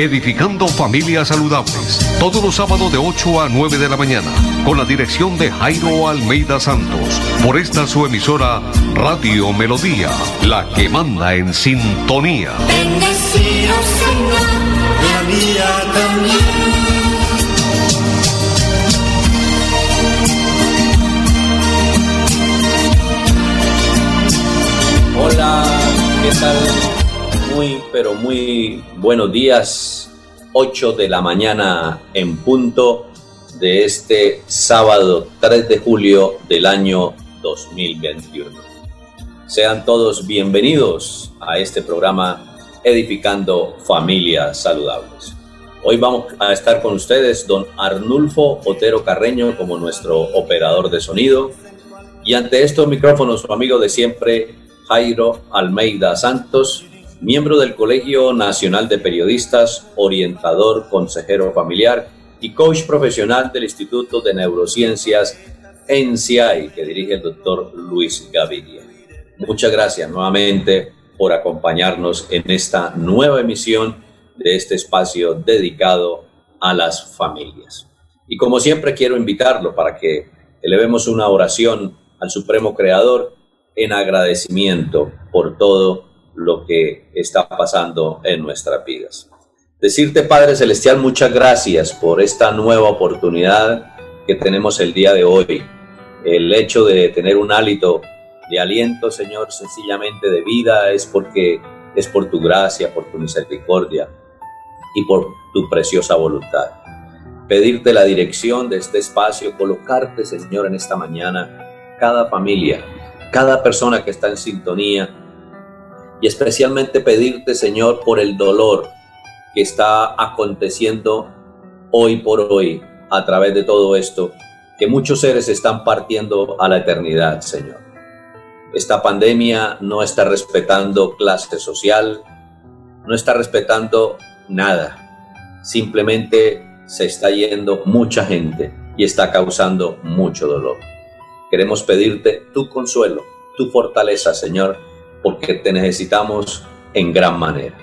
Edificando Familias Saludables. Todos los sábados de 8 a 9 de la mañana. Con la dirección de Jairo Almeida Santos. Por esta su emisora Radio Melodía. La que manda en sintonía. Bendecido Señor, la mía también. Hola, ¿qué tal? Muy, pero muy buenos días. 8 de la mañana en punto de este sábado 3 de julio del año 2021. Sean todos bienvenidos a este programa Edificando Familias Saludables. Hoy vamos a estar con ustedes don Arnulfo Otero Carreño como nuestro operador de sonido y ante estos micrófonos su amigo de siempre Jairo Almeida Santos miembro del Colegio Nacional de Periodistas, orientador, consejero familiar y coach profesional del Instituto de Neurociencias NCI, que dirige el doctor Luis Gaviria. Muchas gracias nuevamente por acompañarnos en esta nueva emisión de este espacio dedicado a las familias. Y como siempre quiero invitarlo para que elevemos una oración al Supremo Creador en agradecimiento por todo lo que está pasando en nuestras vidas. Decirte, Padre Celestial, muchas gracias por esta nueva oportunidad que tenemos el día de hoy. El hecho de tener un hálito de aliento, Señor, sencillamente de vida, es porque es por tu gracia, por tu misericordia y por tu preciosa voluntad. Pedirte la dirección de este espacio, colocarte, Señor, en esta mañana, cada familia, cada persona que está en sintonía, y especialmente pedirte, Señor, por el dolor que está aconteciendo hoy por hoy a través de todo esto, que muchos seres están partiendo a la eternidad, Señor. Esta pandemia no está respetando clase social, no está respetando nada. Simplemente se está yendo mucha gente y está causando mucho dolor. Queremos pedirte tu consuelo, tu fortaleza, Señor, porque te necesitamos en gran manera.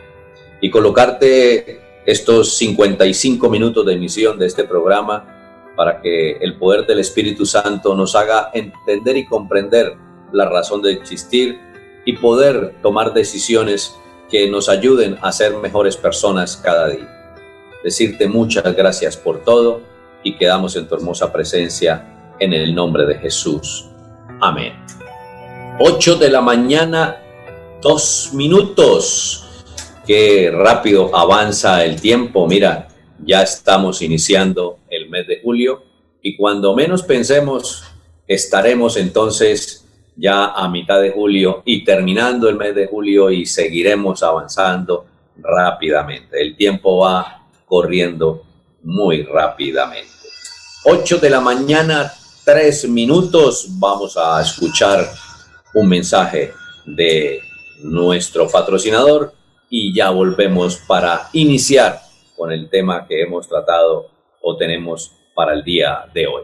Y colocarte estos 55 minutos de emisión de este programa para que el poder del Espíritu Santo nos haga entender y comprender la razón de existir y poder tomar decisiones que nos ayuden a ser mejores personas cada día. Decirte muchas gracias por todo y quedamos en tu hermosa presencia en el nombre de Jesús. Amén. 8 de la mañana dos minutos. Qué rápido avanza el tiempo. Mira, ya estamos iniciando el mes de julio y cuando menos pensemos, estaremos entonces ya a mitad de julio y terminando el mes de julio y seguiremos avanzando rápidamente. El tiempo va corriendo muy rápidamente. 8 de la mañana, tres minutos. Vamos a escuchar un mensaje de nuestro patrocinador y ya volvemos para iniciar con el tema que hemos tratado o tenemos para el día de hoy.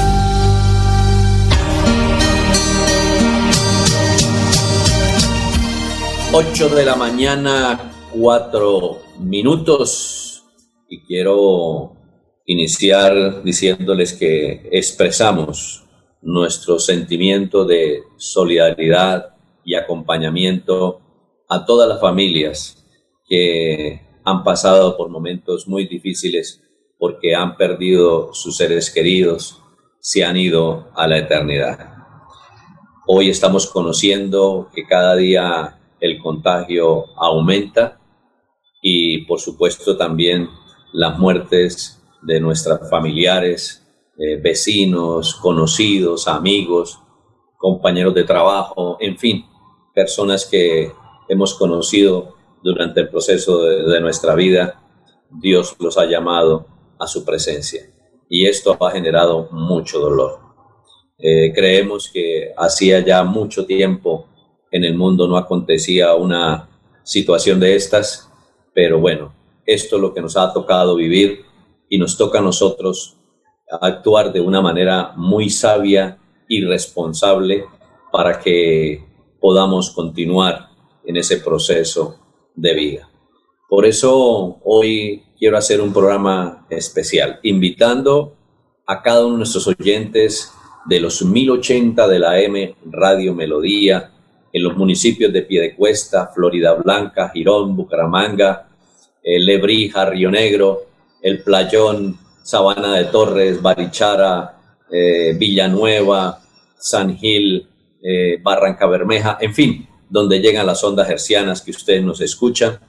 8 de la mañana, 4 minutos. Y quiero iniciar diciéndoles que expresamos nuestro sentimiento de solidaridad y acompañamiento a todas las familias que han pasado por momentos muy difíciles porque han perdido sus seres queridos, se han ido a la eternidad. Hoy estamos conociendo que cada día el contagio aumenta y por supuesto también las muertes de nuestros familiares, eh, vecinos, conocidos, amigos, compañeros de trabajo, en fin, personas que hemos conocido durante el proceso de, nuestra vida, Dios los ha llamado a su presencia. Y esto ha generado mucho dolor. Eh, creemos que hacía ya mucho tiempo en el mundo no acontecía una situación de estas, pero bueno, esto es lo que nos ha tocado vivir y nos toca a nosotros actuar de una manera muy sabia y responsable para que podamos continuar en ese proceso de vida. Por eso hoy quiero hacer un programa especial, invitando a cada uno de nuestros oyentes de los 1080 de la M Radio Melodía, en los municipios de Piedecuesta, Florida Blanca, Girón, Bucaramanga, eh, Lebrija, Río Negro, El Playón, Sabana de Torres, Barichara, eh, Villanueva, San Gil, eh, Barranca Bermeja, en fin, donde llegan las ondas hercianas que ustedes nos escuchan,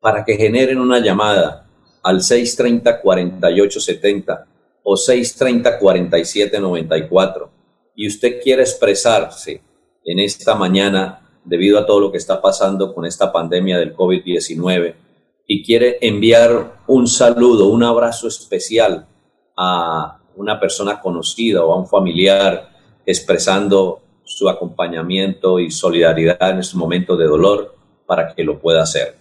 para que generen una llamada al 630-4870 o 630-4794 y usted quiere expresarse en esta mañana debido a todo lo que está pasando con esta pandemia del COVID-19 y quiere enviar un saludo, un abrazo especial a una persona conocida o a un familiar expresando su acompañamiento y solidaridad en este momento de dolor para que lo pueda hacer.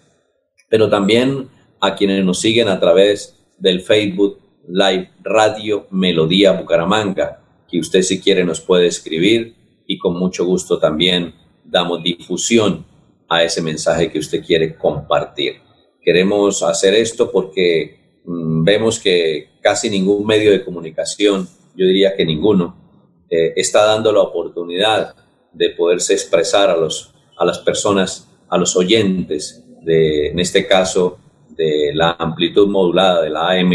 Pero también a quienes nos siguen a través del Facebook Live Radio Melodía Bucaramanga, que usted si quiere nos puede escribir y con mucho gusto también damos difusión a ese mensaje que usted quiere compartir. Queremos hacer esto porque mm, vemos que casi ningún medio de comunicación, yo diría que ninguno, eh, está dando la oportunidad de poderse expresar a, los, a las personas, a los oyentes, de, en este caso, de la amplitud modulada de la AM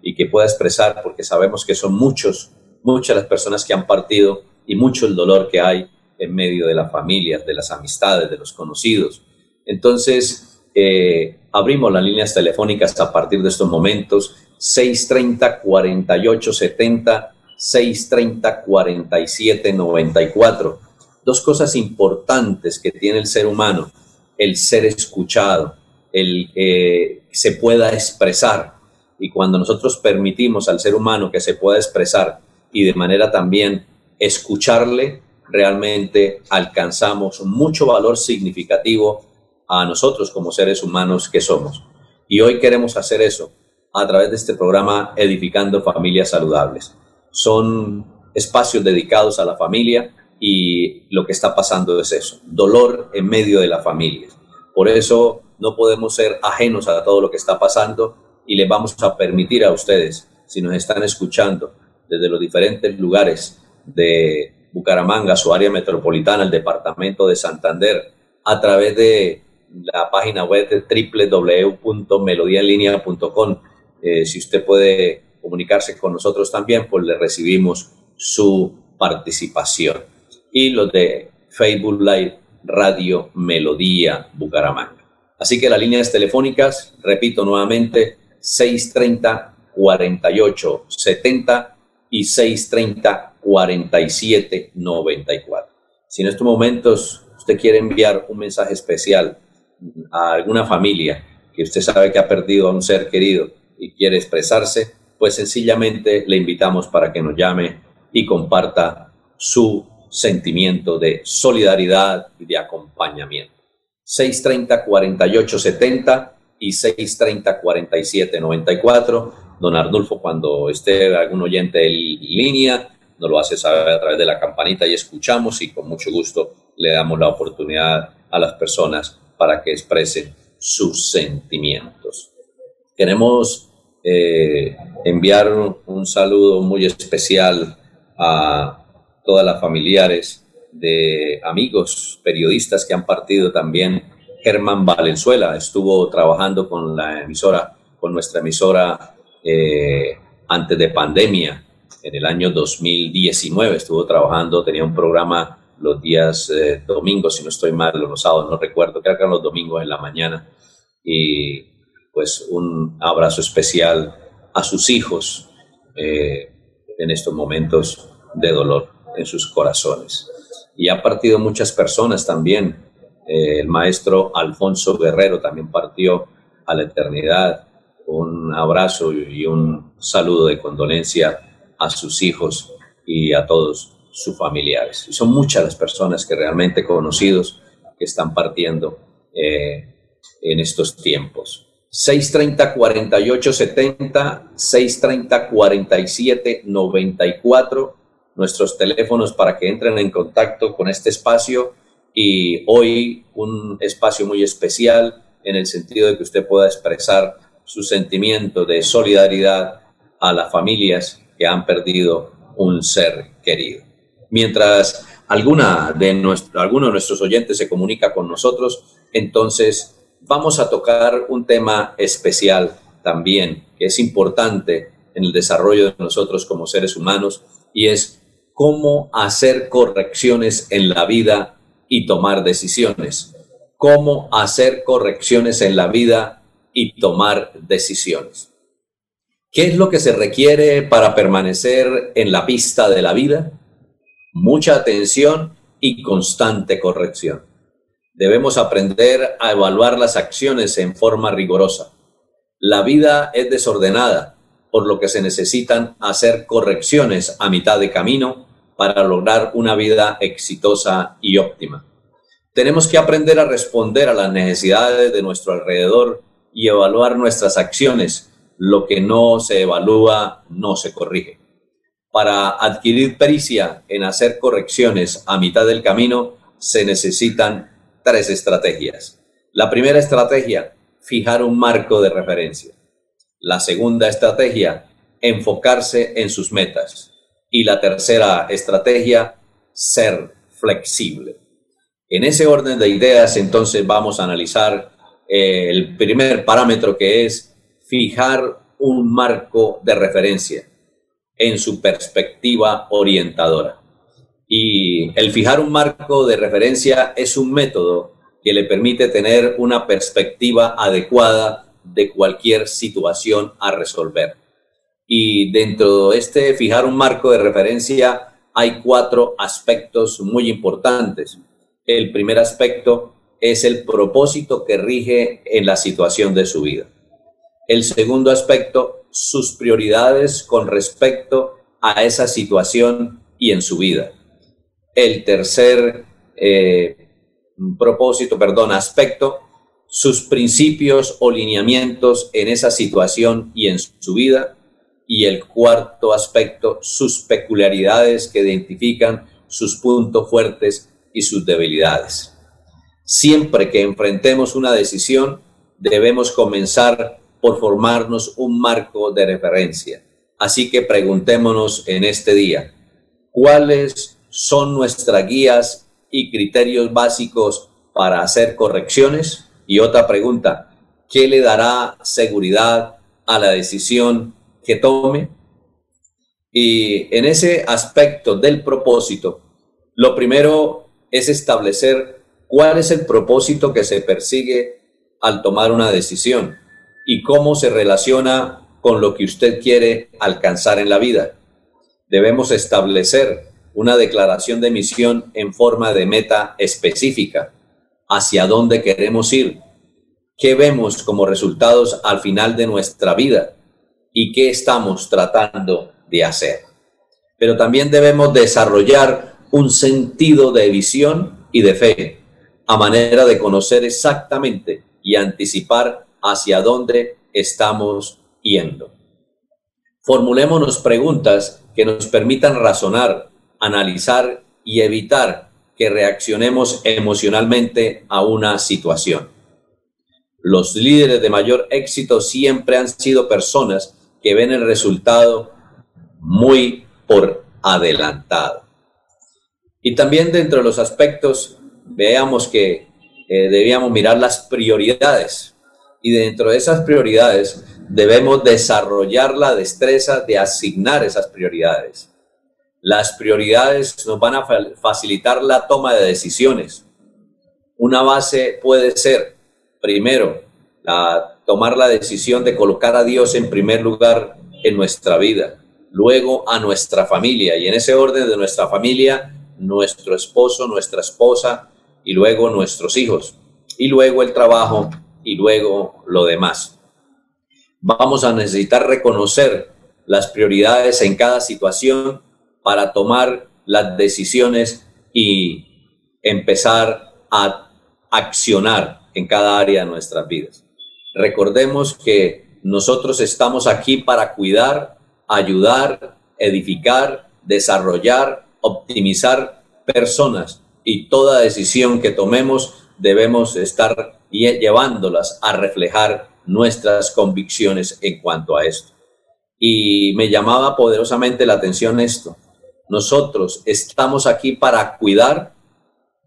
y que pueda expresar, porque sabemos que son muchos, muchas las personas que han partido y mucho el dolor que hay en medio de las familias, de las amistades, de los conocidos. Entonces, eh, abrimos las líneas telefónicas a partir de estos momentos, 630-4870, 630-4794. Dos cosas importantes que tiene el ser humano, el ser escuchado, el que se pueda expresar. Y cuando nosotros permitimos al ser humano que se pueda expresar y de manera también escucharle, realmente alcanzamos mucho valor significativo a nosotros como seres humanos que somos. Y hoy queremos hacer eso a través de este programa Edificando Familias Saludables. Son espacios dedicados a la familia y lo que está pasando es eso, dolor en medio de la familia. Por eso no podemos ser ajenos a todo lo que está pasando y les vamos a permitir a ustedes, si nos están escuchando desde los diferentes lugares de Bucaramanga, su área metropolitana, el departamento de Santander, a través de la página web de www.melodiaenlinea.com. Eh, si usted puede comunicarse con nosotros también, pues le recibimos su participación. Y los de Facebook Live Radio Melodía Bucaramanga. Así que las líneas telefónicas, repito nuevamente, 630 48 70 y 630 4794. Si en estos momentos usted quiere enviar un mensaje especial a alguna familia que usted sabe que ha perdido a un ser querido y quiere expresarse, pues sencillamente le invitamos para que nos llame y comparta su sentimiento de solidaridad y de acompañamiento. 630-4870 y 630-4794. Don Arnulfo, cuando esté algún oyente en línea, nos lo hace saber a través de la campanita y escuchamos y con mucho gusto le damos la oportunidad a las personas para que expresen sus sentimientos. Queremos eh, enviar un saludo muy especial a todas las familiares de amigos periodistas que han partido también. Germán Valenzuela estuvo trabajando con la emisora, con nuestra emisora eh, antes de pandemia, en el año 2019 estuvo trabajando, tenía un programa los días eh, domingos, si no estoy mal, los sábados, no recuerdo, creo que eran los domingos en la mañana. Y pues un abrazo especial a sus hijos eh, en estos momentos de dolor en sus corazones. Y ha partido muchas personas también. Eh, el maestro Alfonso Guerrero también partió a la eternidad. Un abrazo y un saludo de condolencia a sus hijos y a todos sus familiares. Son muchas las personas que realmente conocidos que están partiendo eh, en estos tiempos. 630 48 70 630 47 94 nuestros teléfonos para que entren en contacto con este espacio y hoy un espacio muy especial en el sentido de que usted pueda expresar su sentimiento de solidaridad a las familias que han perdido un ser querido. Mientras alguna de nuestro, alguno de nuestros oyentes se comunica con nosotros, entonces vamos a tocar un tema especial también, que es importante en el desarrollo de nosotros como seres humanos, y es cómo hacer correcciones en la vida y tomar decisiones. Cómo hacer correcciones en la vida y tomar decisiones. ¿Qué es lo que se requiere para permanecer en la pista de la vida? Mucha atención y constante corrección. Debemos aprender a evaluar las acciones en forma rigurosa. La vida es desordenada, por lo que se necesitan hacer correcciones a mitad de camino para lograr una vida exitosa y óptima. Tenemos que aprender a responder a las necesidades de nuestro alrededor y evaluar nuestras acciones lo que no se evalúa no se corrige. Para adquirir pericia en hacer correcciones a mitad del camino se necesitan tres estrategias. La primera estrategia, fijar un marco de referencia. La segunda estrategia, enfocarse en sus metas. Y la tercera estrategia, ser flexible. En ese orden de ideas, entonces vamos a analizar eh, el primer parámetro que es fijar un marco de referencia en su perspectiva orientadora. Y el fijar un marco de referencia es un método que le permite tener una perspectiva adecuada de cualquier situación a resolver. Y dentro de este fijar un marco de referencia hay cuatro aspectos muy importantes. El primer aspecto es el propósito que rige en la situación de su vida. El segundo aspecto, sus prioridades con respecto a esa situación y en su vida. El tercer eh, propósito, perdón, aspecto, sus principios o lineamientos en esa situación y en su vida. Y el cuarto aspecto, sus peculiaridades que identifican sus puntos fuertes y sus debilidades. Siempre que enfrentemos una decisión, debemos comenzar por formarnos un marco de referencia. Así que preguntémonos en este día, ¿cuáles son nuestras guías y criterios básicos para hacer correcciones? Y otra pregunta, ¿qué le dará seguridad a la decisión que tome? Y en ese aspecto del propósito, lo primero es establecer cuál es el propósito que se persigue al tomar una decisión y cómo se relaciona con lo que usted quiere alcanzar en la vida. Debemos establecer una declaración de misión en forma de meta específica, hacia dónde queremos ir, qué vemos como resultados al final de nuestra vida y qué estamos tratando de hacer. Pero también debemos desarrollar un sentido de visión y de fe, a manera de conocer exactamente y anticipar hacia dónde estamos yendo. Formulémonos preguntas que nos permitan razonar, analizar y evitar que reaccionemos emocionalmente a una situación. Los líderes de mayor éxito siempre han sido personas que ven el resultado muy por adelantado. Y también dentro de los aspectos, veamos que eh, debíamos mirar las prioridades. Y dentro de esas prioridades debemos desarrollar la destreza de asignar esas prioridades. Las prioridades nos van a facilitar la toma de decisiones. Una base puede ser, primero, tomar la decisión de colocar a Dios en primer lugar en nuestra vida, luego a nuestra familia y en ese orden de nuestra familia, nuestro esposo, nuestra esposa y luego nuestros hijos y luego el trabajo y luego lo demás. Vamos a necesitar reconocer las prioridades en cada situación para tomar las decisiones y empezar a accionar en cada área de nuestras vidas. Recordemos que nosotros estamos aquí para cuidar, ayudar, edificar, desarrollar, optimizar personas y toda decisión que tomemos debemos estar llevándolas a reflejar nuestras convicciones en cuanto a esto. Y me llamaba poderosamente la atención esto. Nosotros estamos aquí para cuidar,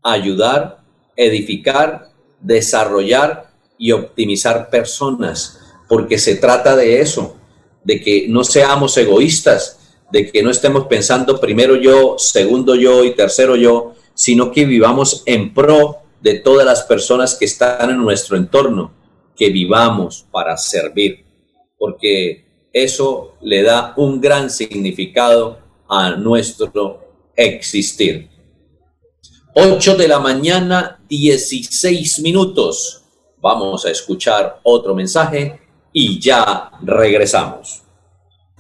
ayudar, edificar, desarrollar y optimizar personas, porque se trata de eso, de que no seamos egoístas, de que no estemos pensando primero yo, segundo yo y tercero yo, sino que vivamos en pro de todas las personas que están en nuestro entorno, que vivamos para servir, porque eso le da un gran significado a nuestro existir. 8 de la mañana, 16 minutos. Vamos a escuchar otro mensaje y ya regresamos.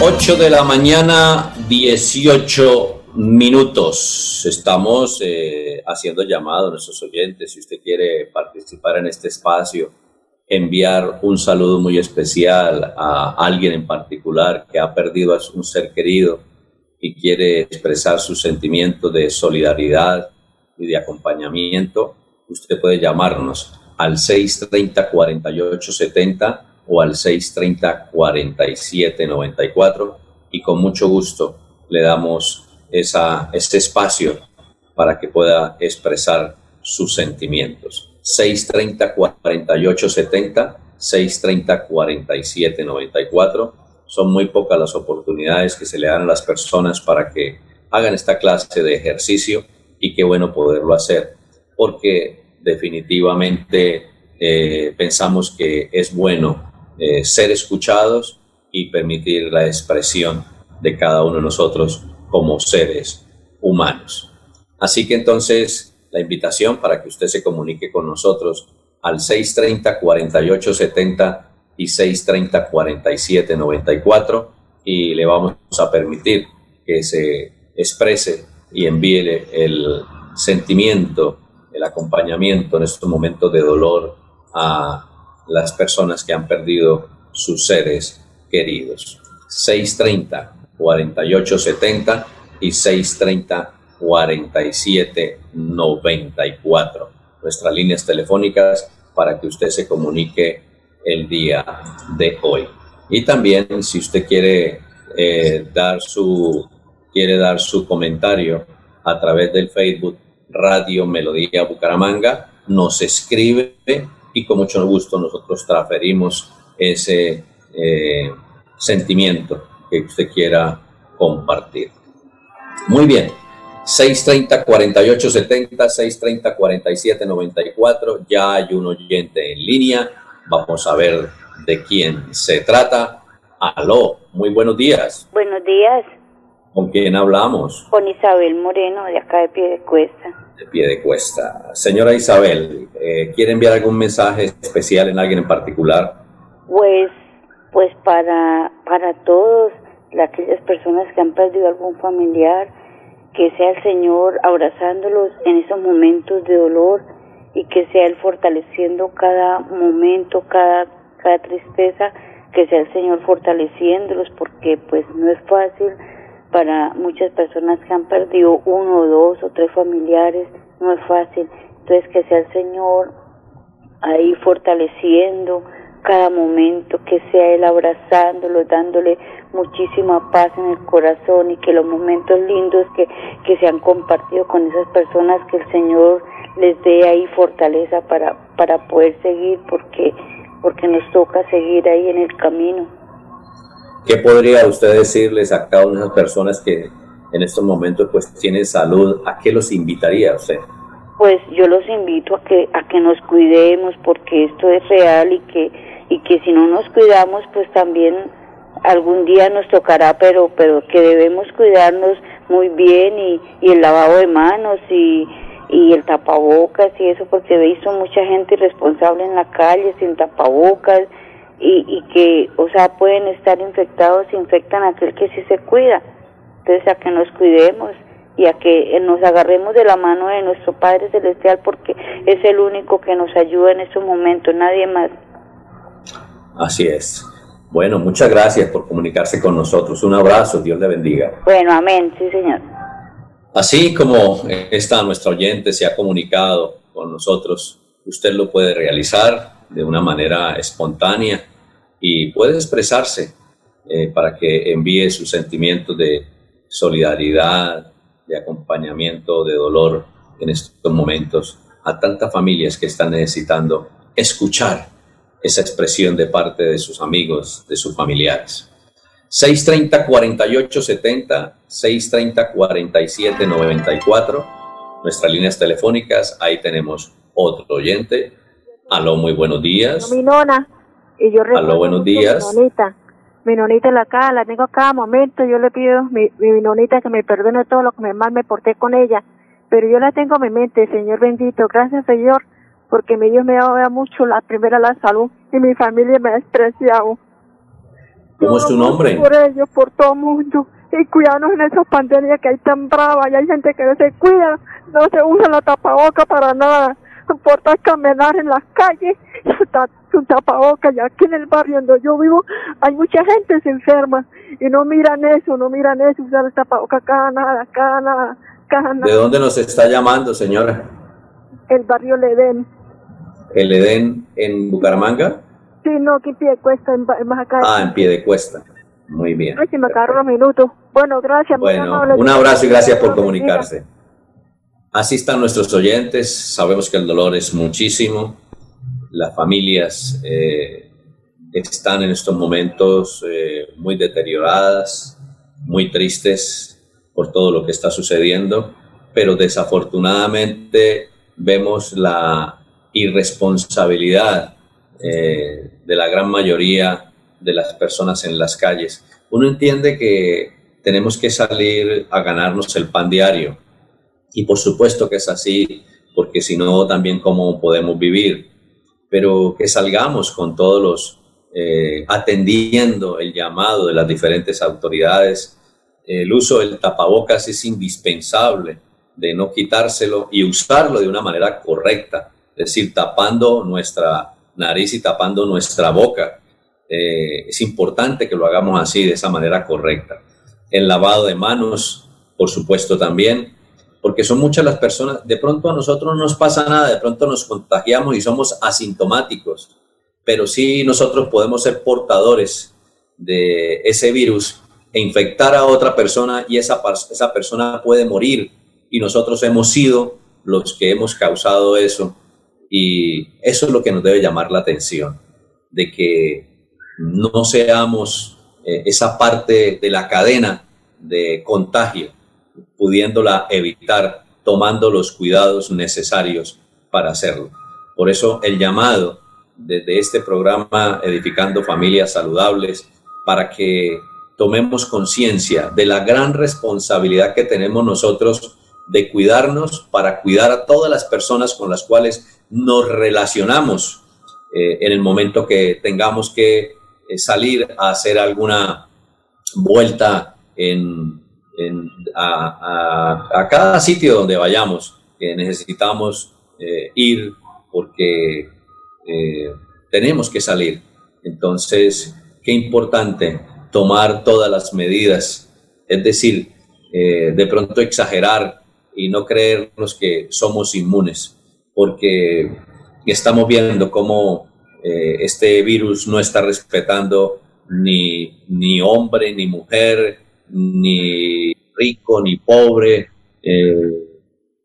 8 de la mañana, 18 minutos. Estamos eh, haciendo llamado a nuestros oyentes. Si usted quiere participar en este espacio, enviar un saludo muy especial a alguien en particular que ha perdido a un ser querido y quiere expresar su sentimiento de solidaridad y de acompañamiento, usted puede llamarnos al 630 4870 o al 630-4794 y con mucho gusto le damos esa, este espacio para que pueda expresar sus sentimientos. 630-4870, 630-4794. Son muy pocas las oportunidades que se le dan a las personas para que hagan esta clase de ejercicio y qué bueno poderlo hacer, porque definitivamente eh, pensamos que es bueno eh, ser escuchados y permitir la expresión de cada uno de nosotros como seres humanos. Así que entonces la invitación para que usted se comunique con nosotros al 630-4870 y 630-4794 y le vamos a permitir que se exprese y envíe el sentimiento, el acompañamiento en estos momentos de dolor a las personas que han perdido sus seres queridos. 630 4870 y 630 4794. Nuestras líneas telefónicas para que usted se comunique el día de hoy. Y también si usted quiere eh, dar su quiere dar su comentario a través del Facebook Radio Melodía Bucaramanga nos escribe y con mucho gusto nosotros transferimos ese eh, sentimiento que usted quiera compartir. Muy bien, 630-4870, 630-4794, ya hay un oyente en línea, vamos a ver de quién se trata. Aló, muy buenos días. Buenos días. ¿Con quién hablamos? Con Isabel Moreno, de acá de Pie de Cuesta. De Pie de Cuesta. Señora Isabel, eh, ¿quiere enviar algún mensaje especial en alguien en particular? Pues, pues para, para todos, aquellas personas que han perdido algún familiar, que sea el Señor abrazándolos en esos momentos de dolor y que sea Él fortaleciendo cada momento, cada, cada tristeza, que sea el Señor fortaleciéndolos, porque pues no es fácil para muchas personas que han perdido uno, dos o tres familiares, no es fácil. Entonces que sea el Señor ahí fortaleciendo cada momento, que sea Él abrazándolo, dándole muchísima paz en el corazón y que los momentos lindos que, que se han compartido con esas personas, que el Señor les dé ahí fortaleza para, para poder seguir, porque, porque nos toca seguir ahí en el camino. ¿Qué podría usted decirles a cada una de esas personas que en estos momentos pues tienen salud? ¿A qué los invitaría usted? Pues yo los invito a que a que nos cuidemos porque esto es real y que y que si no nos cuidamos pues también algún día nos tocará, pero pero que debemos cuidarnos muy bien y, y el lavado de manos y, y el tapabocas y eso porque he visto mucha gente irresponsable en la calle sin tapabocas y, y que, o sea, pueden estar infectados, infectan a aquel que sí se cuida. Entonces, a que nos cuidemos y a que nos agarremos de la mano de nuestro Padre Celestial porque es el único que nos ayuda en estos momentos, nadie más. Así es. Bueno, muchas gracias por comunicarse con nosotros. Un abrazo, Dios le bendiga. Bueno, amén, sí, señor. Así como esta nuestra oyente se ha comunicado con nosotros, usted lo puede realizar de una manera espontánea y puede expresarse eh, para que envíe sus sentimientos de solidaridad, de acompañamiento, de dolor en estos momentos a tantas familias que están necesitando escuchar esa expresión de parte de sus amigos, de sus familiares. 630-4870, 630-4794, nuestras líneas telefónicas, ahí tenemos otro oyente. Aló, muy buenos días. Mi nona. Y yo Aló, buenos días. Mi nonita. Mi nonita la acá, la tengo a cada momento. Yo le pido mi, mi nonita que me perdone todo lo que me mal me porté con ella. Pero yo la tengo en mi mente, Señor bendito. Gracias, Señor, porque mi Dios me dado mucho la primera la salud y mi familia me ha despreciado. ¿Cómo es tu nombre? Por ellos, por todo el mundo. Y cuidarnos en esas pandemias que hay tan bravas. Y hay gente que no se cuida, no se usa la tapaboca para nada. No importa caminar en las calles, su tapaboca. Y aquí en el barrio donde yo vivo, hay mucha gente se enferma. Y no miran eso, no miran eso, usar el tapaboca cada nada, cada nada, cada nada. ¿De dónde nos está llamando, señora? El barrio Ledén. ¿El Edén en Bucaramanga? Sí, no, aquí en pie de cuesta, en, en más acá. Ah, en pie de cuesta. Muy bien. Ay, si me agarro unos minutos. Bueno, gracias. Bueno, un abrazo y gracias por comunicarse. Así están nuestros oyentes. Sabemos que el dolor es muchísimo. Las familias eh, están en estos momentos eh, muy deterioradas, muy tristes por todo lo que está sucediendo, pero desafortunadamente vemos la irresponsabilidad eh, de la gran mayoría de las personas en las calles. Uno entiende que tenemos que salir a ganarnos el pan diario. Y por supuesto que es así, porque si no, también cómo podemos vivir. Pero que salgamos con todos los, eh, atendiendo el llamado de las diferentes autoridades. El uso del tapabocas es indispensable, de no quitárselo y usarlo de una manera correcta, es decir, tapando nuestra nariz y tapando nuestra boca. Eh, es importante que lo hagamos así, de esa manera correcta. El lavado de manos, por supuesto, también, porque son muchas las personas, de pronto a nosotros no nos pasa nada, de pronto nos contagiamos y somos asintomáticos, pero sí nosotros podemos ser portadores de ese virus e infectar a otra persona y esa, esa persona puede morir y nosotros hemos sido los que hemos causado eso. Y eso es lo que nos debe llamar la atención, de que no seamos eh, esa parte de la cadena de contagio, pudiéndola evitar, tomando los cuidados necesarios para hacerlo. Por eso el llamado desde este programa Edificando Familias Saludables, para que tomemos conciencia de la gran responsabilidad que tenemos nosotros de cuidarnos para cuidar a todas las personas con las cuales nos relacionamos eh, en el momento que tengamos que eh, salir a hacer alguna vuelta en, a, cada sitio donde vayamos, que necesitamos eh, ir porque tenemos que salir. Entonces, qué importante tomar todas las medidas, es decir, de pronto exagerar y no creernos que somos inmunes, porque estamos viendo cómo eh, este virus no está respetando ni, ni hombre, ni mujer, ni rico, ni pobre, eh,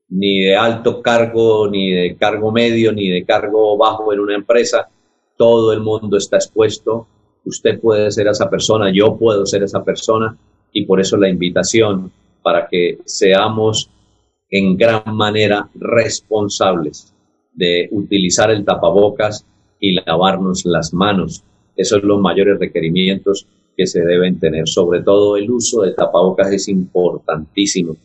ni de alto cargo, ni de cargo medio, ni de cargo bajo en una empresa. Todo el mundo está expuesto. Usted puede ser esa persona, yo puedo ser esa persona, y por eso la invitación para que seamos en gran manera responsables de utilizar el tapabocas y lavarnos las manos. Esos son los mayores requerimientos que se deben tener. Sobre todo el uso de tapabocas es importantísimo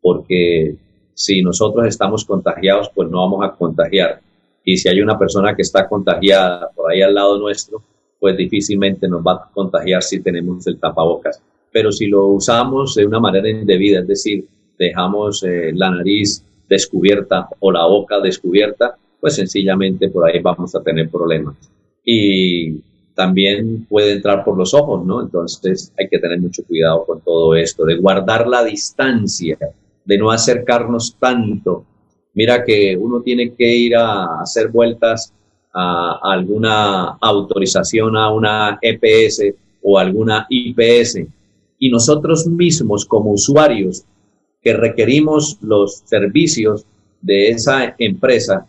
porque si nosotros estamos contagiados, pues no vamos a contagiar. Y si hay una persona que está contagiada por ahí al lado nuestro, pues difícilmente nos va a contagiar si tenemos el tapabocas. Pero si lo usamos de una manera indebida, es decir, dejamos eh, la nariz descubierta o la boca descubierta, pues sencillamente por ahí vamos a tener problemas. Y también puede entrar por los ojos, ¿no? Entonces hay que tener mucho cuidado con todo esto, de guardar la distancia, de no acercarnos tanto. Mira que uno tiene que ir a hacer vueltas a alguna autorización a una EPS o alguna IPS y nosotros mismos como usuarios que requerimos los servicios de esa empresa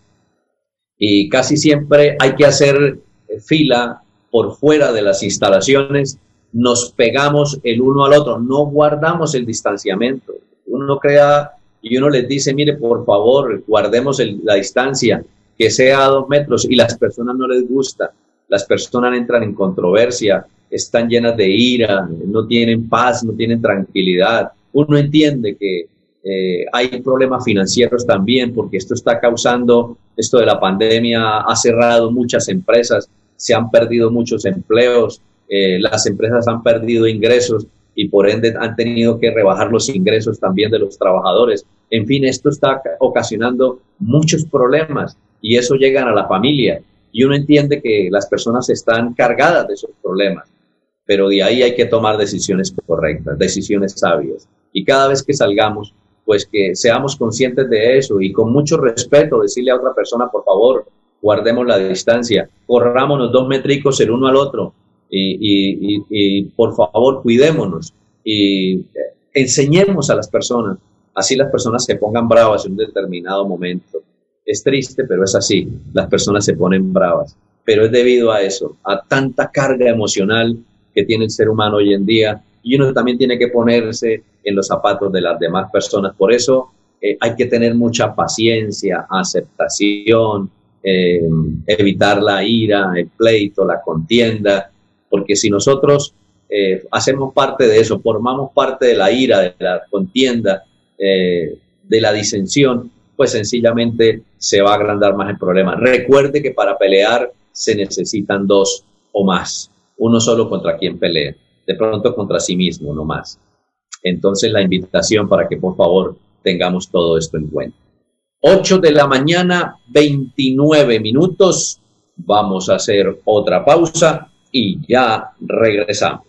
y casi siempre hay que hacer fila por fuera de las instalaciones, nos pegamos el uno al otro, no guardamos el distanciamiento. Uno crea y uno les dice, mire, por favor, guardemos la distancia, que sea a dos metros, y las personas no les gusta, las personas entran en controversia, están llenas de ira, no tienen paz, no tienen tranquilidad uno entiende que eh, hay problemas financieros también, porque esto está causando, esto de la pandemia ha cerrado muchas empresas, se han perdido muchos empleos, eh, las empresas han perdido ingresos y por ende han tenido que rebajar los ingresos también de los trabajadores. En fin, esto está ocasionando muchos problemas y eso llega a la familia y uno entiende que las personas están cargadas de esos problemas, pero de ahí hay que tomar decisiones correctas, decisiones sabias y cada vez que salgamos, pues que seamos conscientes de eso y con mucho respeto decirle a otra persona, por favor, guardemos la distancia, corrámonos dos métricos el uno al otro y, por favor cuidémonos y enseñemos a las personas, así las personas se pongan bravas en un determinado momento. Es triste, pero es así, las personas se ponen bravas, pero es debido a eso, a tanta carga emocional que tiene el ser humano hoy en día y uno también tiene que ponerse en los zapatos de las demás personas. Por eso eh, hay que tener mucha paciencia, aceptación, eh, evitar la ira, el pleito, la contienda, porque si nosotros eh, hacemos parte de eso, formamos parte de la ira, de la contienda, de la disensión, pues sencillamente se va a agrandar más el problema. Recuerde que para pelear se necesitan dos o más, uno solo contra quien pelea de pronto contra sí mismo, no más. Entonces la invitación para que por favor tengamos todo esto en cuenta. 8 de la mañana, 29 minutos. Vamos a hacer otra pausa y ya regresamos.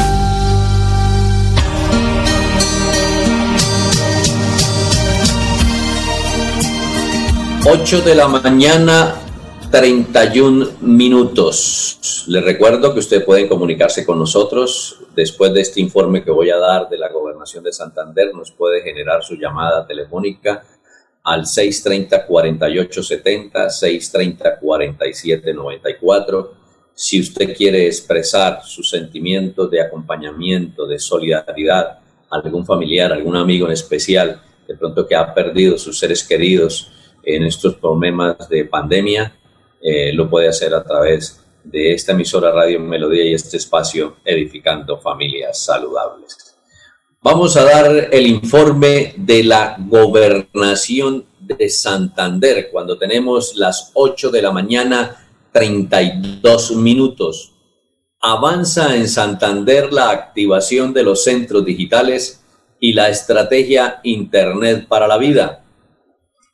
8 de la mañana, 31 minutos. Les recuerdo que ustedes pueden comunicarse con nosotros después de este informe que voy a dar de la Gobernación de Santander. Nos puede generar su llamada telefónica al 630-4870, 630-4794. Si usted quiere expresar sus sentimientos de acompañamiento, de solidaridad, algún familiar, algún amigo en especial, de pronto que ha perdido sus seres queridos, en estos problemas de pandemia, eh, lo puede hacer a través de esta emisora Radio Melodía y este espacio Edificando Familias Saludables. Vamos a dar el informe de la gobernación de Santander cuando tenemos las 8 de la mañana 32 minutos. Avanza en Santander la activación de los centros digitales y la estrategia Internet para la vida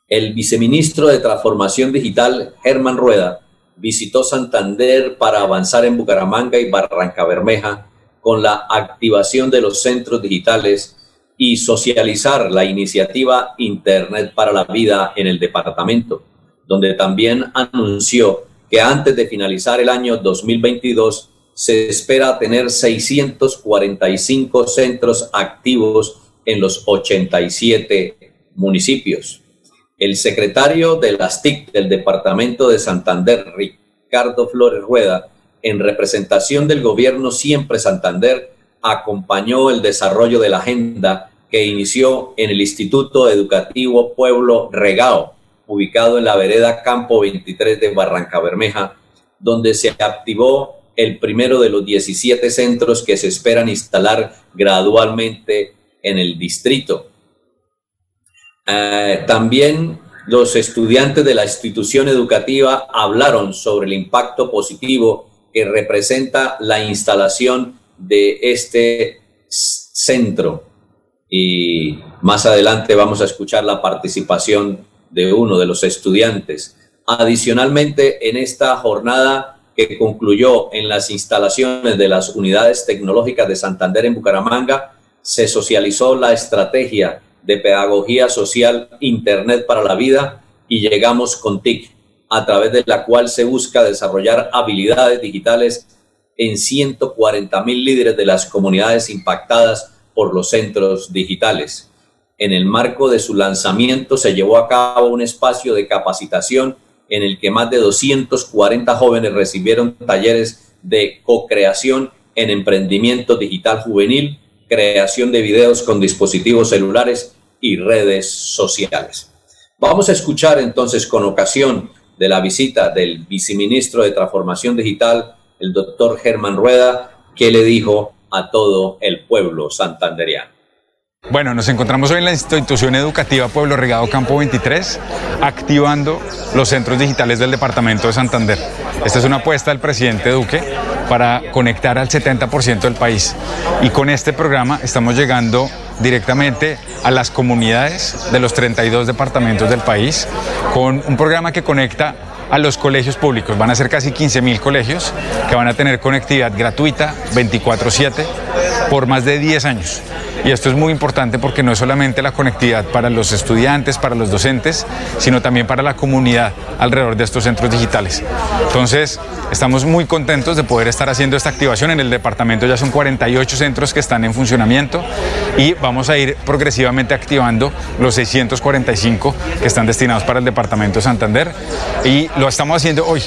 el viceministro de Transformación Digital, Germán Rueda, visitó Santander para avanzar en Bucaramanga y Barranca Bermeja con la activación de los centros digitales y socializar la iniciativa Internet para la Vida en el departamento, donde también anunció que antes de finalizar el año 2022 se espera tener 645 centros activos en los 87 municipios. El secretario de las TIC del Departamento de Santander, Ricardo Flores Rueda, en representación del gobierno Siempre Santander, acompañó el desarrollo de la agenda que inició en el Instituto Educativo Pueblo Regao, ubicado en la vereda Campo 23 de Barranca Bermeja, donde se activó el primero de los 17 centros que se esperan instalar gradualmente en el distrito. Eh, también los estudiantes de la institución educativa hablaron sobre el impacto positivo que representa la instalación de este centro. Y más adelante vamos a escuchar la participación de uno de los estudiantes. Adicionalmente, en esta jornada que concluyó en las instalaciones de las unidades tecnológicas de Santander en Bucaramanga, se socializó la estrategia de Pedagogía Social Internet para la Vida y llegamos con TIC, a través de la cual se busca desarrollar habilidades digitales en 140 mil líderes de las comunidades impactadas por los centros digitales. En el marco de su lanzamiento se llevó a cabo un espacio de capacitación en el que más de 240 jóvenes recibieron talleres de co-creación en emprendimiento digital juvenil, creación de videos con dispositivos celulares y redes sociales. Vamos a escuchar entonces con ocasión de la visita del viceministro de Transformación Digital, el doctor Germán Rueda, que le dijo a todo el pueblo santanderiano. Bueno, nos encontramos hoy en la institución educativa Pueblo Regado Campo 23, activando los centros digitales del departamento de Santander. Esta es una apuesta del presidente Duque para conectar al 70% del país. Y con este programa estamos llegando directamente a las comunidades de los 32 departamentos del país, con un programa que conecta a los colegios públicos. Van a ser casi 15 mil colegios que van a tener conectividad gratuita 24/7 por más de 10 años. Y esto es muy importante porque no es solamente la conectividad para los estudiantes, para los docentes, sino también para la comunidad alrededor de estos centros digitales. Entonces, estamos muy contentos de poder estar haciendo esta activación. En el departamento ya son 48 centros que están en funcionamiento y vamos a ir progresivamente activando los 645 que están destinados para el departamento de Santander y lo estamos haciendo hoy.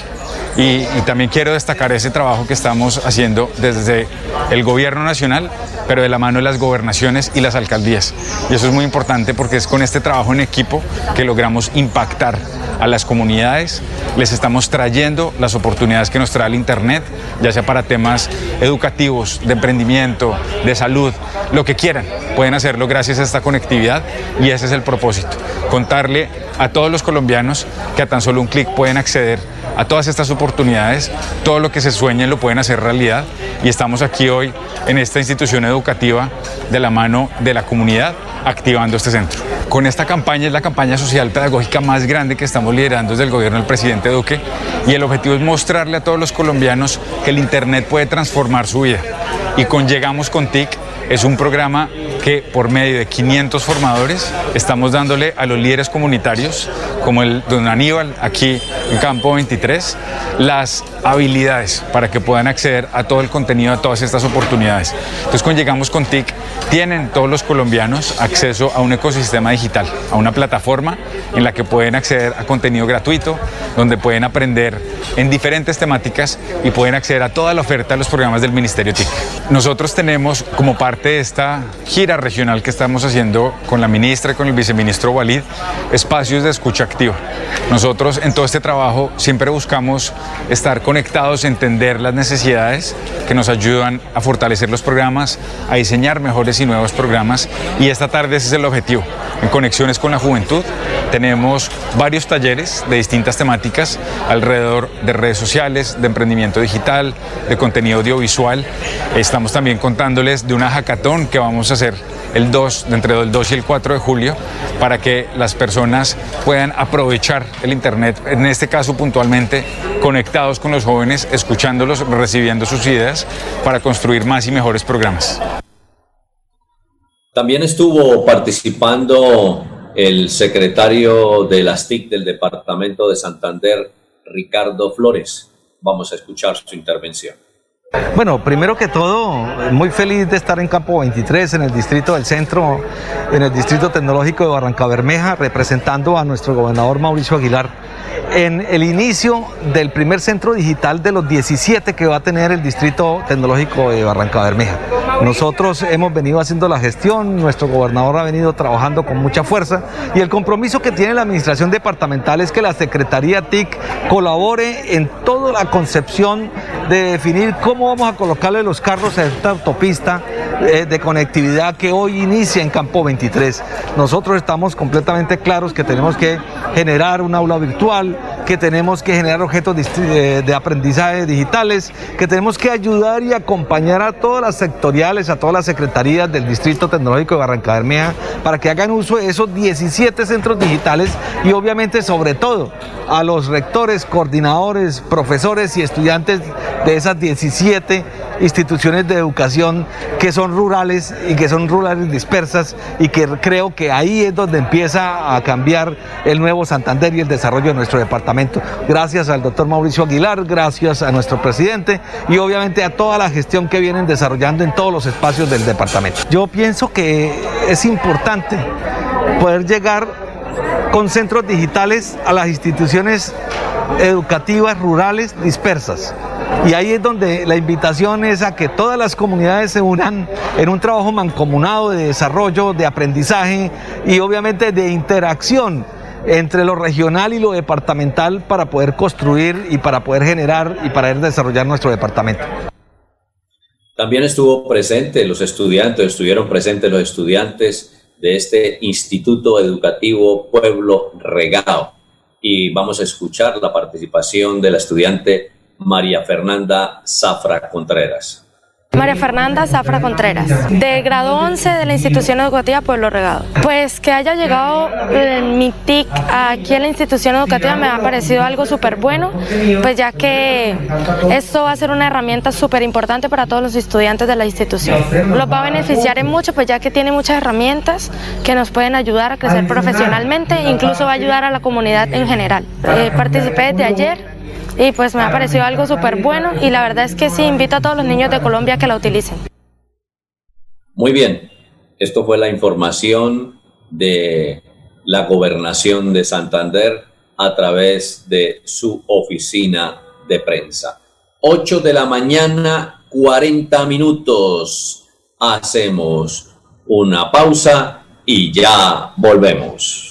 Y, también quiero destacar ese trabajo que estamos haciendo desde el gobierno nacional, pero de la mano de las gobernaciones y las alcaldías. Y eso es muy importante porque es con este trabajo en equipo que logramos impactar a las comunidades, les estamos trayendo las oportunidades que nos trae el Internet, ya sea para temas educativos, de emprendimiento, de salud, lo que quieran. Pueden hacerlo gracias a esta conectividad y ese es el propósito, contarle a todos los colombianos que a tan solo un clic pueden acceder a todas estas oportunidades, todo lo que se sueñen lo pueden hacer realidad y estamos aquí hoy en esta institución educativa de la mano de la comunidad activando este centro. Con esta campaña es la campaña social pedagógica más grande que estamos liderando desde el gobierno del presidente Duque y el objetivo es mostrarle a todos los colombianos que el Internet puede transformar su vida. Y con Llegamos con TIC es un programa que por medio de 500 formadores estamos dándole a los líderes comunitarios, como el don Aníbal aquí en Campo 23, las habilidades para que puedan acceder a todo el contenido, a todas estas oportunidades. Entonces, cuando llegamos con TIC, tienen todos los colombianos acceso a un ecosistema digital, a una plataforma en la que pueden acceder a contenido gratuito, donde pueden aprender en diferentes temáticas y pueden acceder a toda la oferta de los programas del Ministerio TIC. Nosotros tenemos como parte de esta gira regional que estamos haciendo con la ministra y con el viceministro Walid espacios de escucha activa. Nosotros en todo este trabajo siempre buscamos estar conectados, entender las necesidades que nos ayudan a fortalecer los programas, a diseñar mejores y nuevos programas y esta tarde ese es el objetivo. En Conexiones con la Juventud tenemos varios talleres de distintas temáticas alrededor de redes sociales, de emprendimiento digital, de contenido audiovisual. Estamos también contándoles de una hackathon que vamos a hacer el 2, entre el 2 y el 4 de julio, para que las personas puedan aprovechar el Internet, en este caso puntualmente, conectados con los jóvenes, escuchándolos, recibiendo sus ideas, para construir más y mejores programas. También estuvo participando el secretario de las TIC del Departamento de Santander, Ricardo Flores. Vamos a escuchar su intervención. Bueno, primero que todo, muy feliz de estar en Campo 23, en el distrito del centro, en el distrito tecnológico de Barranca Bermeja, representando a nuestro gobernador Mauricio Aguilar en el inicio del primer centro digital de los 17 que va a tener el Distrito Tecnológico de Barranca Bermeja. Nosotros hemos venido haciendo la gestión, nuestro gobernador ha venido trabajando con mucha fuerza y el compromiso que tiene la administración departamental es que la Secretaría TIC colabore en toda la concepción de definir cómo vamos a colocarle los carros a esta autopista eh, de conectividad que hoy inicia en Campo 23. Nosotros estamos completamente claros que tenemos que generar un aula virtual, que tenemos que generar objetos de aprendizaje digitales, que tenemos que ayudar y acompañar a todas las sectoriales, a todas las secretarías del Distrito Tecnológico de Barranca Bermeja para que hagan uso de esos 17 centros digitales y obviamente sobre todo a los rectores, coordinadores, profesores y estudiantes de esas 17 instituciones de educación que son rurales y que son rurales dispersas y que creo que ahí es donde empieza a cambiar el nuevo Santander y el desarrollo de nuestro departamento. Gracias al doctor Mauricio Aguilar, gracias a nuestro presidente y obviamente a toda la gestión que vienen desarrollando en todos los espacios del departamento. Yo pienso que es importante poder llegar con centros digitales a las instituciones educativas rurales dispersas. Y ahí es donde la invitación es a que todas las comunidades se unan en un trabajo mancomunado de desarrollo, de aprendizaje y obviamente de interacción entre lo regional y lo departamental para poder construir y para poder generar y para desarrollar nuestro departamento. También estuvo presente los estudiantes, estuvieron presentes los estudiantes de este Instituto Educativo Pueblo Regao. Y vamos a escuchar la participación de la estudiante María Fernanda Zafra Contreras. María Fernanda Zafra Contreras, de grado 11 de la institución educativa Pueblo Regado. Pues que haya llegado mi TIC aquí en la institución educativa me ha parecido algo súper bueno, pues ya que esto va a ser una herramienta súper importante para todos los estudiantes de la institución. Los va a beneficiar en mucho, pues ya que tiene muchas herramientas que nos pueden ayudar a crecer profesionalmente, incluso va a ayudar a la comunidad en general. Eh, participé desde ayer y pues me ha parecido algo súper bueno y la verdad es que sí, invito a todos los niños de Colombia a que la utilicen. Muy bien, esto fue la información de la gobernación de Santander a través de su oficina de prensa. 8 de la mañana, 40 minutos. Hacemos una pausa y ya volvemos.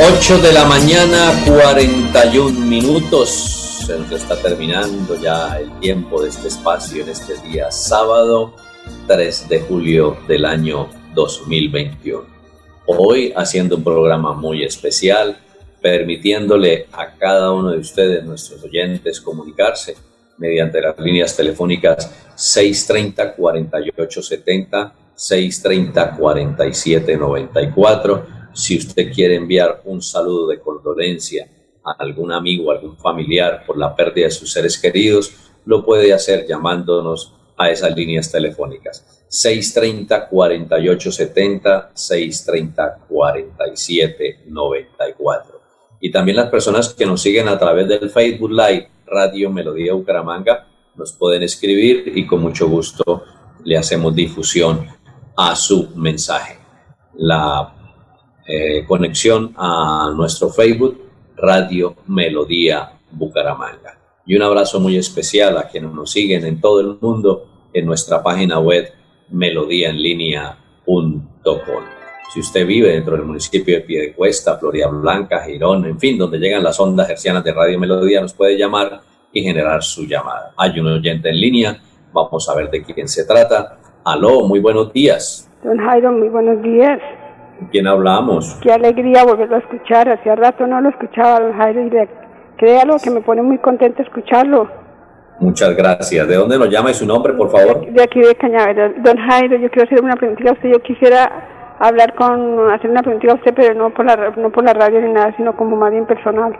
8 de la mañana, 41 minutos. Se nos está terminando ya el tiempo de este espacio en este día sábado 3 de julio del año 2021. Hoy haciendo un programa muy especial, permitiéndole a cada uno de ustedes, nuestros oyentes, comunicarse mediante las líneas telefónicas 630-4870, 630-4794 si usted quiere enviar un saludo de condolencia a algún amigo, algún familiar por la pérdida de sus seres queridos, lo puede hacer llamándonos a esas líneas telefónicas. 630-4870, 630-4794. Y también las personas que nos siguen a través del Facebook Live Radio Melodía Bucaramanga nos pueden escribir y con mucho gusto le hacemos difusión a su mensaje. La eh, conexión a nuestro Facebook Radio Melodía Bucaramanga. Y un abrazo muy especial a quienes nos siguen en todo el mundo en nuestra página web melodíaenlínea.com. Si usted vive dentro del municipio de Piedecuesta, Florida Blanca, Girón, en fin, donde llegan las ondas hercianas de Radio Melodía, nos puede llamar y generar su llamada. Hay un oyente en línea, vamos a ver de quién se trata. Aló, muy buenos días. Don Jairo, muy buenos días. ¿Quién hablamos? Qué alegría volverlo a escuchar. Hacía rato no lo escuchaba, don Jairo, créalo que me pone muy contento escucharlo. Muchas gracias. ¿De dónde nos llama y su nombre, por favor? De aquí de Cañaveral. Don Jairo, yo quiero hacer una preguntita a usted. Yo quisiera hablar con, hacer una preguntita a usted, pero no por la, no por la radio ni nada, sino como más bien personal.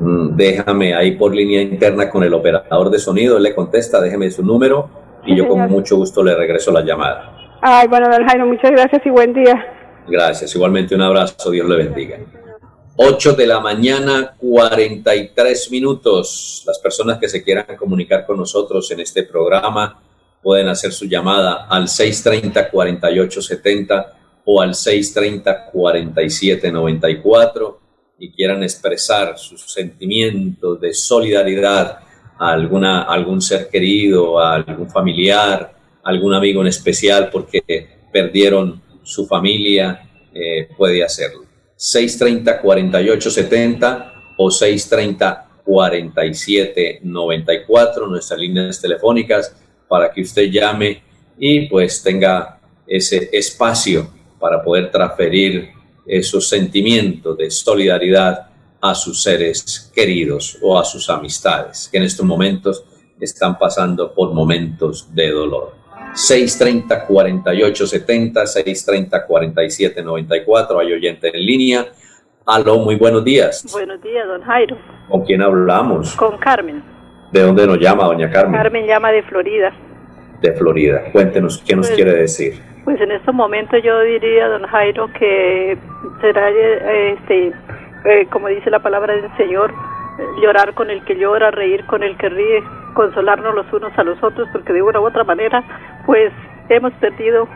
Mm, déjame ahí por línea interna con el operador de sonido. Él le contesta, déjeme su número y Sí, yo con señor. mucho gusto le regreso la llamada. Ay, bueno, don Jairo, muchas gracias y buen día. Gracias. Igualmente un abrazo. Dios le bendiga. 8 de la mañana, 43 minutos. Las personas que se quieran comunicar con nosotros en este programa pueden hacer su llamada al 630-4870 o al 630-4794 y quieran expresar sus sentimientos de solidaridad a, alguna, a algún ser querido, a algún familiar, a algún amigo en especial porque perdieron su familia, eh, puede hacerlo. 630-4870 o 630-4794, nuestras líneas telefónicas, para que usted llame y pues tenga ese espacio para poder transferir esos sentimientos de solidaridad a sus seres queridos o a sus amistades, que en estos momentos están pasando por momentos de dolor. 630 4870 630 4794 hay oyente en línea. Aló, muy buenos días. Buenos días, don Jairo. ¿Con quién hablamos? Con Carmen. ¿De dónde nos llama, doña Carmen? Carmen llama de Florida. De Florida. Cuéntenos, ¿qué nos Pues- quiere decir? Pues en estos momentos yo diría, don Jairo, que será, este, eh, como dice la palabra del Señor, llorar con el que llora, reír con el que ríe, consolarnos los unos a los otros, porque de una u otra manera, pues hemos perdido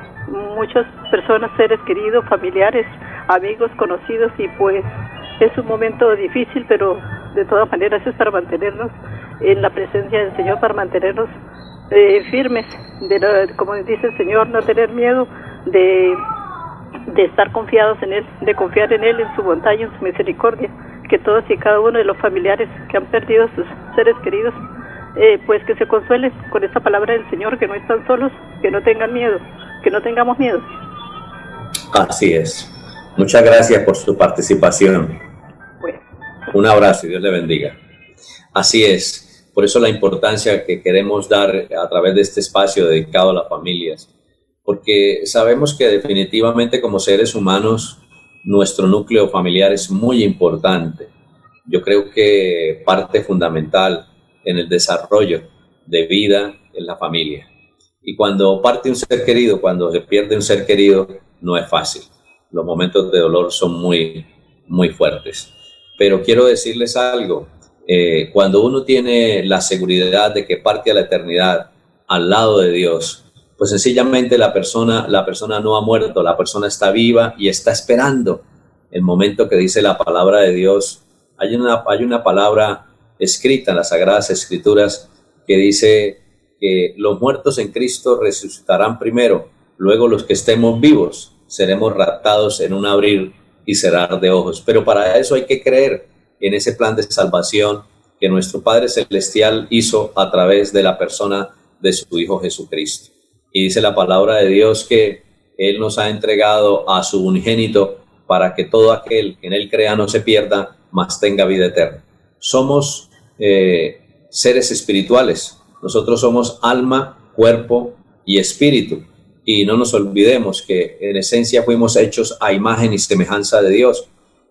muchas personas, seres queridos, familiares, amigos, conocidos, y pues es un momento difícil, pero de todas maneras es para mantenernos en la presencia del Señor, para mantenernos eh, firmes, de como dice el Señor, no tener miedo, de, de estar confiados en Él, de confiar en Él, en su bondad y en su misericordia, que todos y cada uno de los familiares que han perdido sus seres queridos, eh, pues que se consuelen con esta palabra del Señor, que no están solos, que no tengan miedo, que no tengamos miedo. Así es. Muchas gracias por su participación. Un abrazo y Dios le bendiga. Así es. Por eso la importancia que queremos dar a través de este espacio dedicado a las familias. Porque sabemos que definitivamente como seres humanos nuestro núcleo familiar es muy importante. Yo creo que parte fundamental en el desarrollo de vida en la familia. Y cuando parte un ser querido, cuando se pierde un ser querido, no es fácil. Los momentos de dolor son muy, muy fuertes. Pero quiero decirles algo. eh, cuando uno tiene la seguridad de que parte a la eternidad al lado de Dios, pues sencillamente la persona, la persona no ha muerto, la persona está viva y está esperando el momento que dice la palabra de Dios. Hay una, hay una palabra escrita en las Sagradas Escrituras que dice que los muertos en Cristo resucitarán primero, luego los que estemos vivos seremos raptados en un abrir y cerrar de ojos. Pero para eso hay que creer en ese plan de salvación que nuestro Padre Celestial hizo a través de la persona de su Hijo Jesucristo. Y dice la palabra de Dios que Él nos ha entregado a su unigénito para que todo aquel que en Él crea no se pierda, mas tenga vida eterna. Somos eh, seres espirituales. Nosotros somos alma, cuerpo y espíritu. Y no nos olvidemos que en esencia fuimos hechos a imagen y semejanza de Dios.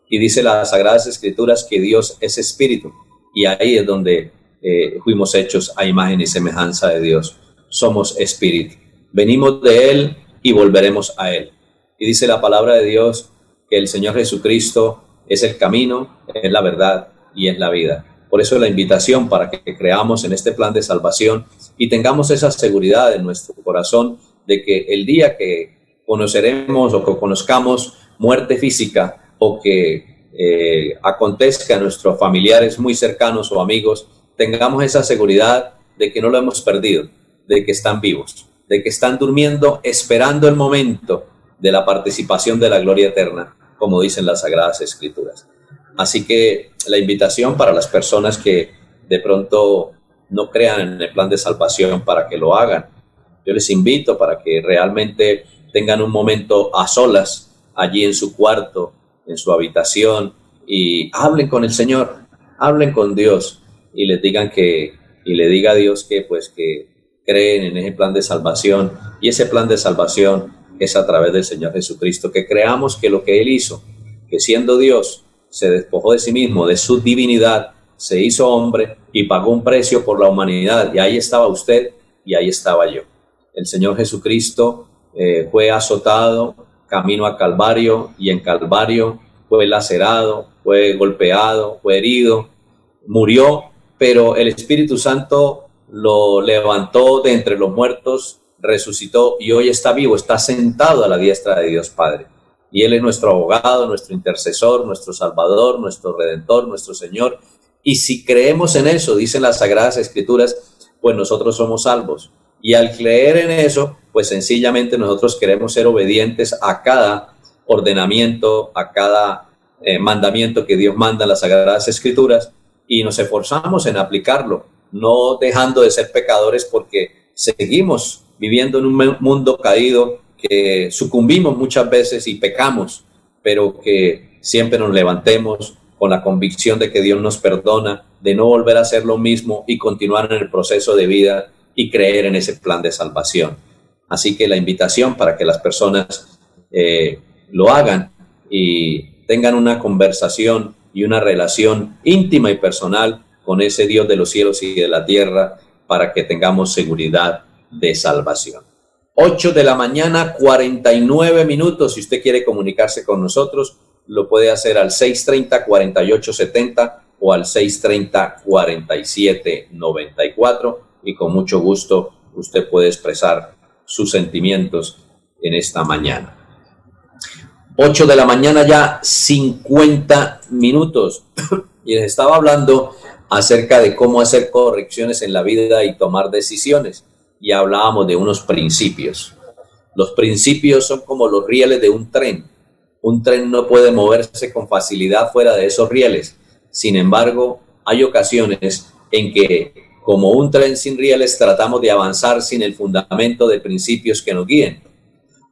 Y dice las Sagradas Escrituras que Dios es espíritu. Y ahí es donde eh, fuimos hechos a imagen y semejanza de Dios. Somos espíritu. Venimos de Él y volveremos a Él. Y dice la palabra de Dios que el Señor Jesucristo es el camino, es la verdad y es la vida. Por eso la invitación para que creamos en este plan de salvación y tengamos esa seguridad en nuestro corazón de que el día que conoceremos o que conozcamos muerte física o que eh, acontezca a nuestros familiares muy cercanos o amigos, tengamos esa seguridad de que no lo hemos perdido, de que están vivos, de que están durmiendo esperando el momento de la participación de la gloria eterna, como dicen las Sagradas Escrituras. Así que la invitación para las personas que de pronto no crean en el plan de salvación para que lo hagan. Yo les invito para que realmente tengan un momento a solas allí en su cuarto, en su habitación y hablen con el Señor, hablen con Dios y les digan que y le diga a Dios que pues que creen en ese plan de salvación y ese plan de salvación es a través del Señor Jesucristo, que creamos que lo que Él hizo, que siendo Dios, se despojó de sí mismo, de su divinidad, se hizo hombre y pagó un precio por la humanidad. Y ahí estaba usted y ahí estaba yo. El Señor Jesucristo eh, fue azotado camino a Calvario y en Calvario fue lacerado, fue golpeado, fue herido, murió, pero el Espíritu Santo lo levantó de entre los muertos, resucitó y hoy está vivo, está sentado a la diestra de Dios Padre. Y Él es nuestro abogado, nuestro intercesor, nuestro salvador, nuestro redentor, nuestro Señor. Y si creemos en eso, dicen las Sagradas Escrituras, pues nosotros somos salvos. Y al creer en eso, pues sencillamente nosotros queremos ser obedientes a cada ordenamiento, a cada eh, mandamiento que Dios manda en las Sagradas Escrituras y nos esforzamos en aplicarlo, no dejando de ser pecadores porque seguimos viviendo en un mundo caído que sucumbimos muchas veces y pecamos, pero que siempre nos levantemos con la convicción de que Dios nos perdona, de no volver a hacer lo mismo y continuar en el proceso de vida y creer en ese plan de salvación. Así que la invitación para que las personas eh, lo hagan y tengan una conversación y una relación íntima y personal con ese Dios de los cielos y de la tierra para que tengamos seguridad de salvación. 8 de la mañana, 49 minutos. Si usted quiere comunicarse con nosotros, lo puede hacer al 630-4870 o al 630-4794 y con mucho gusto usted puede expresar sus sentimientos en esta mañana. 8 de la mañana ya 50 minutos y les estaba hablando acerca de cómo hacer correcciones en la vida y tomar decisiones y hablábamos de unos principios. Los principios son como los rieles de un tren un tren no puede moverse con facilidad fuera de esos rieles. Sin embargo, hay ocasiones en que, como un tren sin rieles, tratamos de avanzar sin el fundamento de principios que nos guíen.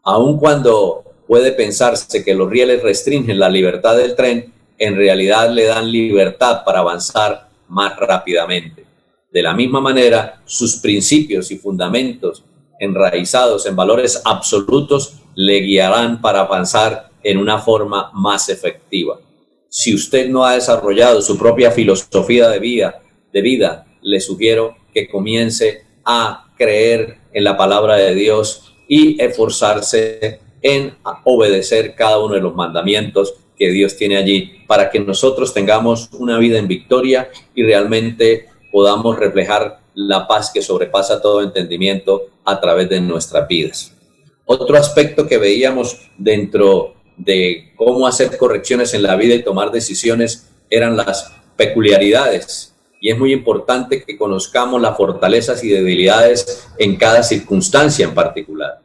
Aun cuando puede pensarse que los rieles restringen la libertad del tren, en realidad le dan libertad para avanzar más rápidamente. De la misma manera, sus principios y fundamentos enraizados en valores absolutos le guiarán para avanzar en una forma más efectiva. Si usted no ha desarrollado su propia filosofía de vida, de vida, le sugiero que comience a creer en la palabra de Dios y esforzarse en obedecer cada uno de los mandamientos que Dios tiene allí para que nosotros tengamos una vida en victoria y realmente podamos reflejar la paz que sobrepasa todo entendimiento a través de nuestras vidas. Otro aspecto que veíamos dentro de cómo hacer correcciones en la vida y tomar decisiones eran las peculiaridades. Y es muy importante que conozcamos las fortalezas y debilidades en cada circunstancia en particular.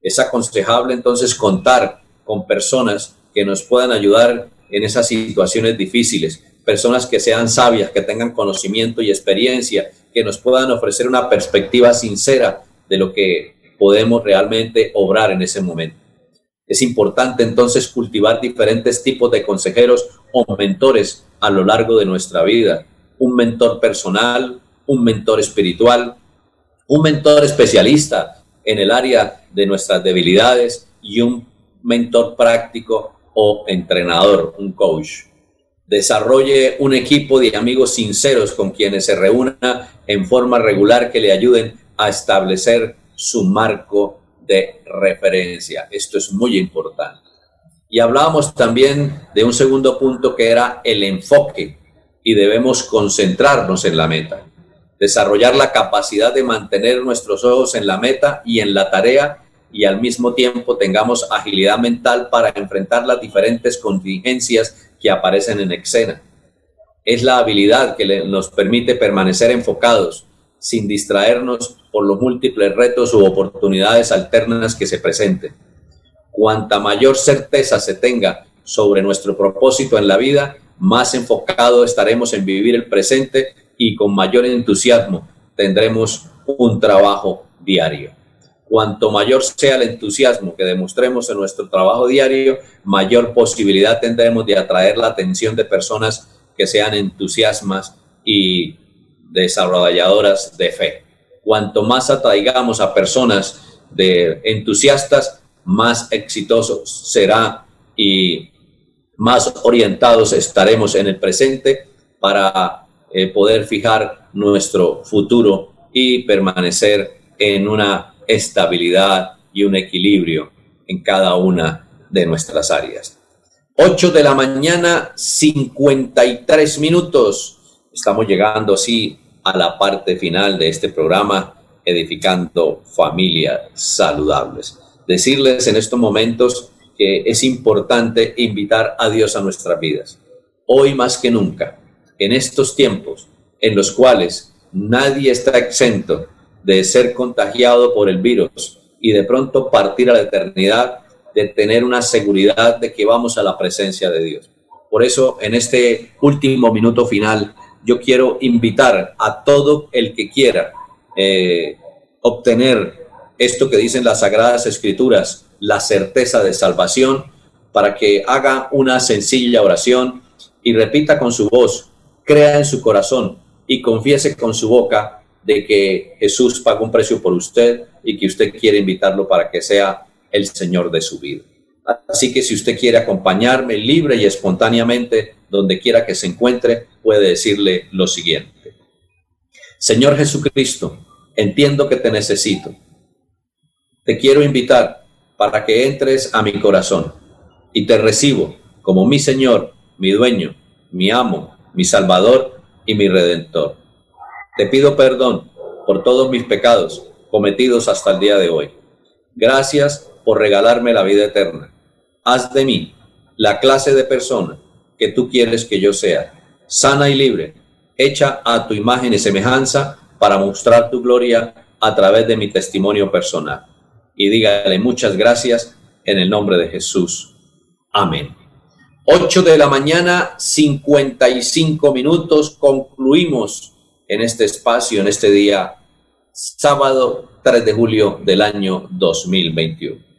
Es aconsejable entonces contar con personas que nos puedan ayudar en esas situaciones difíciles, personas que sean sabias, que tengan conocimiento y experiencia, que nos puedan ofrecer una perspectiva sincera de lo que podemos realmente obrar en ese momento. Es importante entonces cultivar diferentes tipos de consejeros o mentores a lo largo de nuestra vida. Un mentor personal, un mentor espiritual, un mentor especialista en el área de nuestras debilidades y un mentor práctico o entrenador, un coach. Desarrolle un equipo de amigos sinceros con quienes se reúna en forma regular que le ayuden a establecer su marco de referencia. Esto es muy importante. Y hablábamos también de un segundo punto que era el enfoque y debemos concentrarnos en la meta. Desarrollar la capacidad de mantener nuestros ojos en la meta y en la tarea y al mismo tiempo tengamos agilidad mental para enfrentar las diferentes contingencias que aparecen en escena. Es la habilidad que nos permite permanecer enfocados, sin distraernos por los múltiples retos u oportunidades alternas que se presenten. Cuanta mayor certeza se tenga sobre nuestro propósito en la vida, más enfocado estaremos en vivir el presente y con mayor entusiasmo tendremos un trabajo diario. Cuanto mayor sea el entusiasmo que demostremos en nuestro trabajo diario, mayor posibilidad tendremos de atraer la atención de personas que sean entusiasmas y desarrolladoras de fe. Cuanto más atraigamos a personas de entusiastas, más exitosos será y más orientados estaremos en el presente para eh, poder fijar nuestro futuro y permanecer en una estabilidad y un equilibrio en cada una de nuestras áreas. 8 de la mañana, 53 minutos. Estamos llegando así a la parte final de este programa, Edificando Familias Saludables. Decirles en estos momentos que es importante invitar a Dios a nuestras vidas. Hoy más que nunca, en estos tiempos en los cuales nadie está exento de ser contagiado por el virus y de pronto partir a la eternidad, de tener una seguridad de que vamos a la presencia de Dios. Por eso, en este último minuto final, yo quiero invitar a todo el que quiera eh, obtener esto que dicen las Sagradas Escrituras, la certeza de salvación, para que haga una sencilla oración y repita con su voz, crea en su corazón y confiese con su boca de que Jesús pagó un precio por usted y que usted quiere invitarlo para que sea el Señor de su vida. Así que si usted quiere acompañarme libre y espontáneamente, donde quiera que se encuentre, puede decirle lo siguiente. Señor Jesucristo, entiendo que te necesito. Te quiero invitar para que entres a mi corazón y te recibo como mi Señor, mi dueño, mi amo, mi Salvador y mi Redentor. Te pido perdón por todos mis pecados cometidos hasta el día de hoy. Gracias por regalarme la vida eterna. Haz de mí la clase de persona que tú quieres que yo sea, sana y libre, hecha a tu imagen y semejanza para mostrar tu gloria a través de mi testimonio personal. Y dígale muchas gracias en el nombre de Jesús. Amén. 8 de la mañana, 55 minutos. Concluimos en este espacio, en este día, sábado 3 de julio del año 2021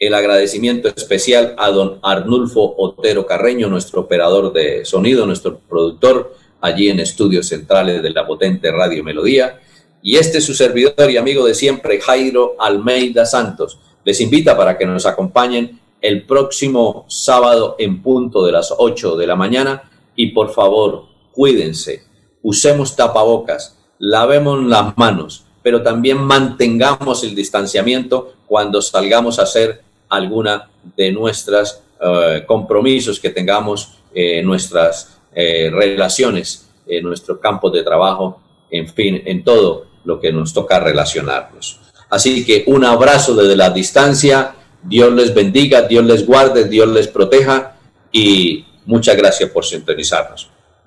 el agradecimiento especial a don Arnulfo Otero Carreño, nuestro operador de sonido, nuestro productor allí en estudios centrales de la potente Radio Melodía. Y este es su servidor y amigo de siempre, Jairo Almeida Santos. Les invita para que nos acompañen el próximo sábado en punto de las 8 de la mañana y por favor, cuídense, usemos tapabocas, lavemos las manos, pero también mantengamos el distanciamiento cuando salgamos a hacer alguna de nuestros eh, compromisos que tengamos, en nuestras eh, relaciones, en nuestro campo de trabajo, en fin, en todo lo que nos toca relacionarnos. Así que un abrazo desde la distancia, Dios les bendiga, Dios les guarde, Dios les proteja y muchas gracias por sintonizarnos.